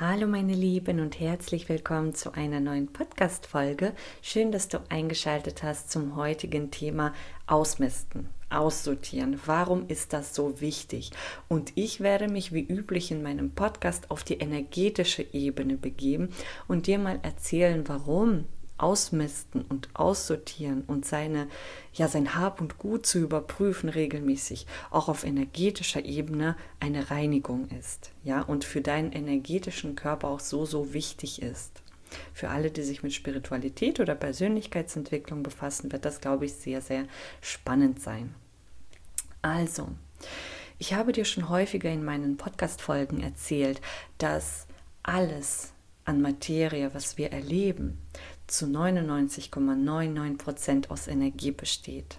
Hallo meine Lieben und herzlich willkommen zu einer neuen Podcast-Folge. Schön, dass du eingeschaltet hast zum heutigen Thema Ausmisten, Aussortieren. Warum ist das so wichtig? Und ich werde mich wie üblich in meinem Podcast auf die energetische Ebene begeben und dir mal erzählen, warum ausmisten und aussortieren und seine, ja, sein Hab und Gut zu überprüfen regelmäßig, auch auf energetischer Ebene eine Reinigung ist, ja, und für deinen energetischen Körper auch so, so wichtig ist. Für alle, die sich mit Spiritualität oder Persönlichkeitsentwicklung befassen, wird das, glaube ich, sehr, sehr spannend sein. Also, ich habe dir schon häufiger in meinen Podcast-Folgen erzählt, dass alles an Materie, was wir erleben, zu 99,99 Prozent aus Energie besteht.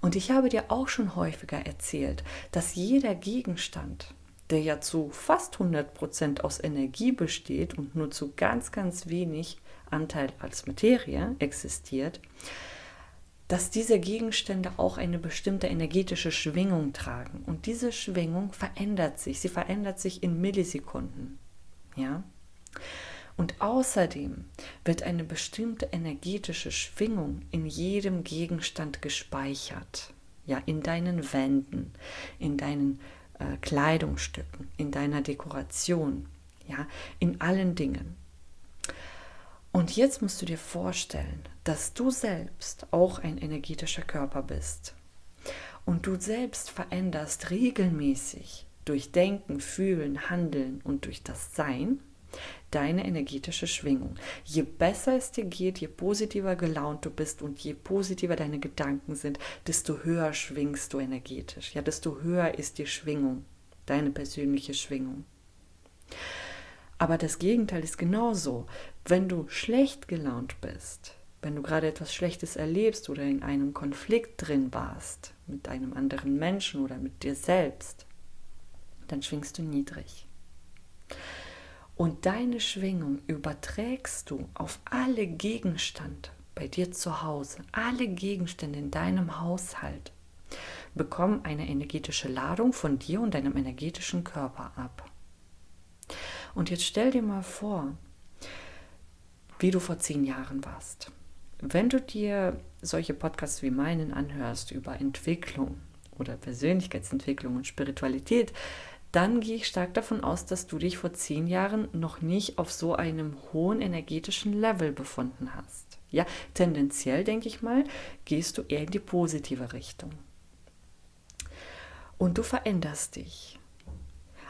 Und ich habe dir auch schon häufiger erzählt, dass jeder Gegenstand, der ja zu fast 100 Prozent aus Energie besteht und nur zu ganz, ganz wenig Anteil als Materie existiert, dass diese Gegenstände auch eine bestimmte energetische Schwingung tragen. Und diese Schwingung verändert sich. Sie verändert sich in Millisekunden. Ja? Und außerdem wird eine bestimmte energetische Schwingung in jedem Gegenstand gespeichert. Ja, in deinen Wänden, in deinen äh, Kleidungsstücken, in deiner Dekoration, ja, in allen Dingen. Und jetzt musst du dir vorstellen, dass du selbst auch ein energetischer Körper bist. Und du selbst veränderst regelmäßig durch Denken, Fühlen, Handeln und durch das Sein deine energetische Schwingung. Je besser es dir geht, je positiver gelaunt du bist und je positiver deine Gedanken sind, desto höher schwingst du energetisch. Ja, desto höher ist die Schwingung, deine persönliche Schwingung. Aber das Gegenteil ist genauso. Wenn du schlecht gelaunt bist, wenn du gerade etwas Schlechtes erlebst oder in einem Konflikt drin warst mit einem anderen Menschen oder mit dir selbst, dann schwingst du niedrig. Und deine Schwingung überträgst du auf alle Gegenstände bei dir zu Hause, alle Gegenstände in deinem Haushalt bekommen eine energetische Ladung von dir und deinem energetischen Körper ab. Und jetzt stell dir mal vor, wie du vor zehn Jahren warst. Wenn du dir solche Podcasts wie meinen anhörst über Entwicklung oder Persönlichkeitsentwicklung und Spiritualität, dann gehe ich stark davon aus, dass du dich vor zehn Jahren noch nicht auf so einem hohen energetischen Level befunden hast. Ja, tendenziell denke ich mal, gehst du eher in die positive Richtung. Und du veränderst dich.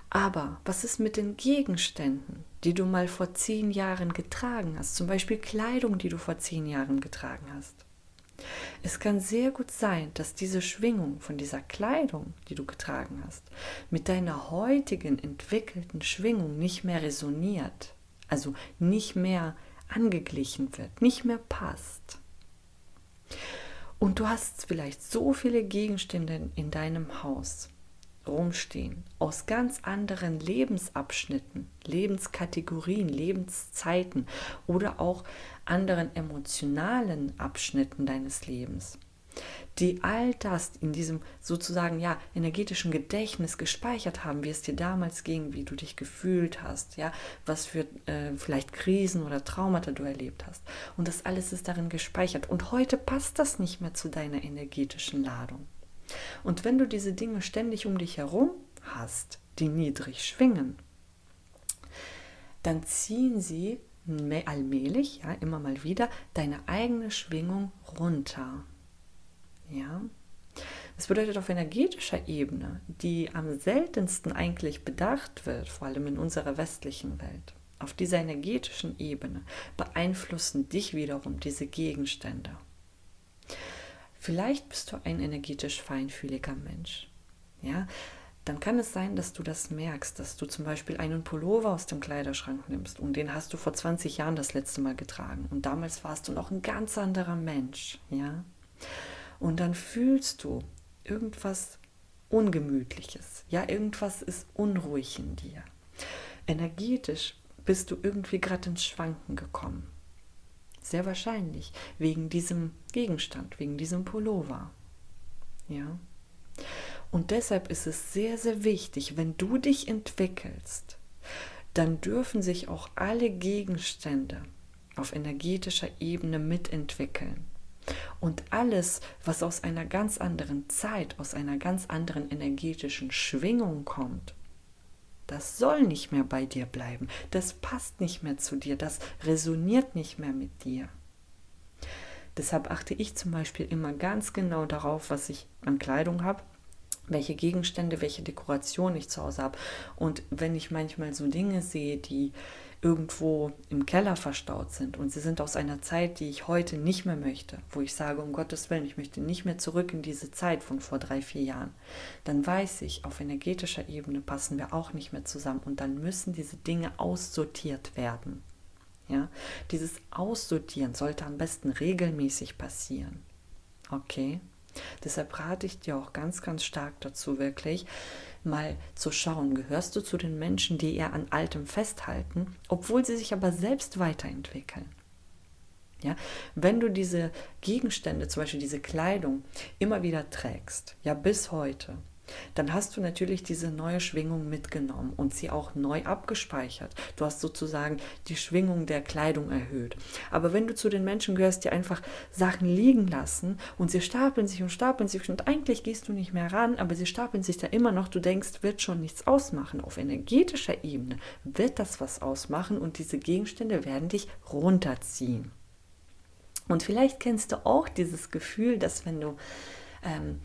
Aber was ist mit den Gegenständen, die du mal vor zehn Jahren getragen hast? Zum Beispiel Kleidung, die du vor zehn Jahren getragen hast. Es kann sehr gut sein, dass diese Schwingung von dieser Kleidung, die du getragen hast, mit deiner heutigen entwickelten Schwingung nicht mehr resoniert, also nicht mehr angeglichen wird, nicht mehr passt. Und du hast vielleicht so viele Gegenstände in deinem Haus rumstehen, aus ganz anderen Lebensabschnitten, Lebenskategorien, Lebenszeiten oder auch anderen emotionalen Abschnitten deines Lebens, die all das in diesem sozusagen ja energetischen Gedächtnis gespeichert haben, wie es dir damals ging, wie du dich gefühlt hast, ja, was für äh, vielleicht Krisen oder Traumata du erlebt hast. Und das alles ist darin gespeichert. Und heute passt das nicht mehr zu deiner energetischen Ladung. Und wenn du diese Dinge ständig um dich herum hast, die niedrig schwingen, dann ziehen sie allmählich, ja, immer mal wieder, deine eigene Schwingung runter. Ja. Das bedeutet auf energetischer Ebene, die am seltensten eigentlich bedacht wird, vor allem in unserer westlichen Welt, auf dieser energetischen Ebene beeinflussen dich wiederum diese Gegenstände. Vielleicht bist du ein energetisch feinfühliger Mensch. Ja, dann kann es sein, dass du das merkst, dass du zum Beispiel einen Pullover aus dem Kleiderschrank nimmst und den hast du vor 20 Jahren das letzte Mal getragen und damals warst du noch ein ganz anderer Mensch, ja? Und dann fühlst du irgendwas Ungemütliches, ja, irgendwas ist unruhig in dir. Energetisch bist du irgendwie gerade ins Schwanken gekommen. Sehr wahrscheinlich wegen diesem Gegenstand, wegen diesem Pullover. Ja. Und deshalb ist es sehr, sehr wichtig, wenn du dich entwickelst, dann dürfen sich auch alle Gegenstände auf energetischer Ebene mitentwickeln. Und alles, was aus einer ganz anderen Zeit, aus einer ganz anderen energetischen Schwingung kommt, das soll nicht mehr bei dir bleiben, das passt nicht mehr zu dir, das resoniert nicht mehr mit dir. Deshalb achte ich zum Beispiel immer ganz genau darauf, was ich an Kleidung habe, welche Gegenstände, welche Dekoration ich zu Hause habe. Und wenn ich manchmal so Dinge sehe, die irgendwo im Keller verstaut sind und sie sind aus einer Zeit, die ich heute nicht mehr möchte, wo ich sage, um Gottes Willen, ich möchte nicht mehr zurück in diese Zeit von vor drei, vier Jahren, dann weiß ich, auf energetischer Ebene passen wir auch nicht mehr zusammen und dann müssen diese Dinge aussortiert werden. Ja, dieses Aussortieren sollte am besten regelmäßig passieren. Okay? Deshalb rate ich dir auch ganz, ganz stark dazu, wirklich mal zu schauen, gehörst du zu den Menschen, die eher an Altem festhalten, obwohl sie sich aber selbst weiterentwickeln. Ja, wenn du diese Gegenstände, zum Beispiel diese Kleidung, immer wieder trägst, ja bis heute, dann hast du natürlich diese neue Schwingung mitgenommen und sie auch neu abgespeichert. Du hast sozusagen die Schwingung der Kleidung erhöht. Aber wenn du zu den Menschen gehörst, die einfach Sachen liegen lassen und sie stapeln sich und stapeln sich und eigentlich gehst du nicht mehr ran, aber sie stapeln sich da immer noch, du denkst, wird schon nichts ausmachen. Auf energetischer Ebene wird das was ausmachen und diese Gegenstände werden dich runterziehen. Und vielleicht kennst du auch dieses Gefühl, dass wenn du ähm,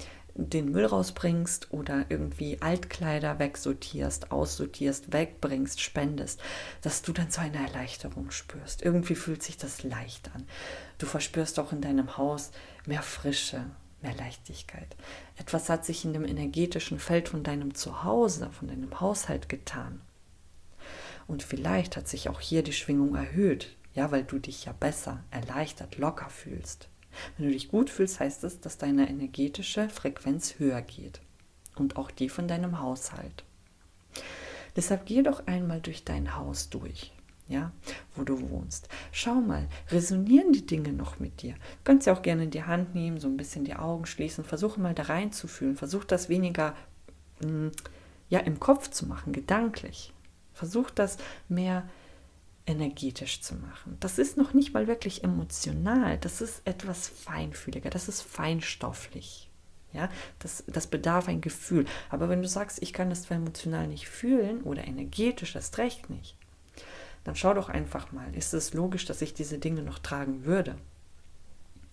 den Müll rausbringst oder irgendwie Altkleider wegsortierst, aussortierst, wegbringst, spendest, dass du dann so eine Erleichterung spürst. Irgendwie fühlt sich das leicht an. Du verspürst auch in deinem Haus mehr Frische, mehr Leichtigkeit. Etwas hat sich in dem energetischen Feld von deinem Zuhause, von deinem Haushalt getan. Und vielleicht hat sich auch hier die Schwingung erhöht, ja, weil du dich ja besser, erleichtert, locker fühlst. Wenn du dich gut fühlst, heißt es, dass deine energetische Frequenz höher geht und auch die von deinem Haushalt. Deshalb geh doch einmal durch dein Haus durch, ja, wo du wohnst. Schau mal, resonieren die Dinge noch mit dir? Du kannst ja auch gerne in die Hand nehmen, so ein bisschen die Augen schließen, versuche mal da reinzufühlen, versuch das weniger mm, ja im Kopf zu machen, gedanklich. Versuch das mehr energetisch zu machen. Das ist noch nicht mal wirklich emotional, das ist etwas feinfühliger, das ist feinstofflich. Ja, das, das bedarf ein Gefühl. Aber wenn du sagst, ich kann das zwar emotional nicht fühlen oder energetisch, das recht nicht, dann schau doch einfach mal, ist es logisch, dass ich diese Dinge noch tragen würde?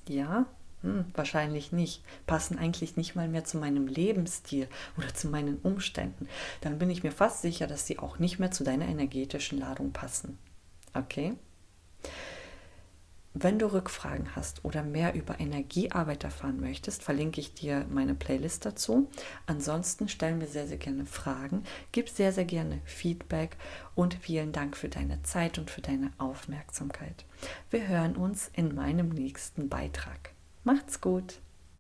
Ja, hm, wahrscheinlich nicht. Passen eigentlich nicht mal mehr zu meinem Lebensstil oder zu meinen Umständen. Dann bin ich mir fast sicher, dass sie auch nicht mehr zu deiner energetischen Ladung passen. Okay? Wenn du Rückfragen hast oder mehr über Energiearbeit erfahren möchtest, verlinke ich dir meine Playlist dazu. Ansonsten stellen wir sehr, sehr gerne Fragen, gib sehr, sehr gerne Feedback und vielen Dank für deine Zeit und für deine Aufmerksamkeit. Wir hören uns in meinem nächsten Beitrag. Macht's gut!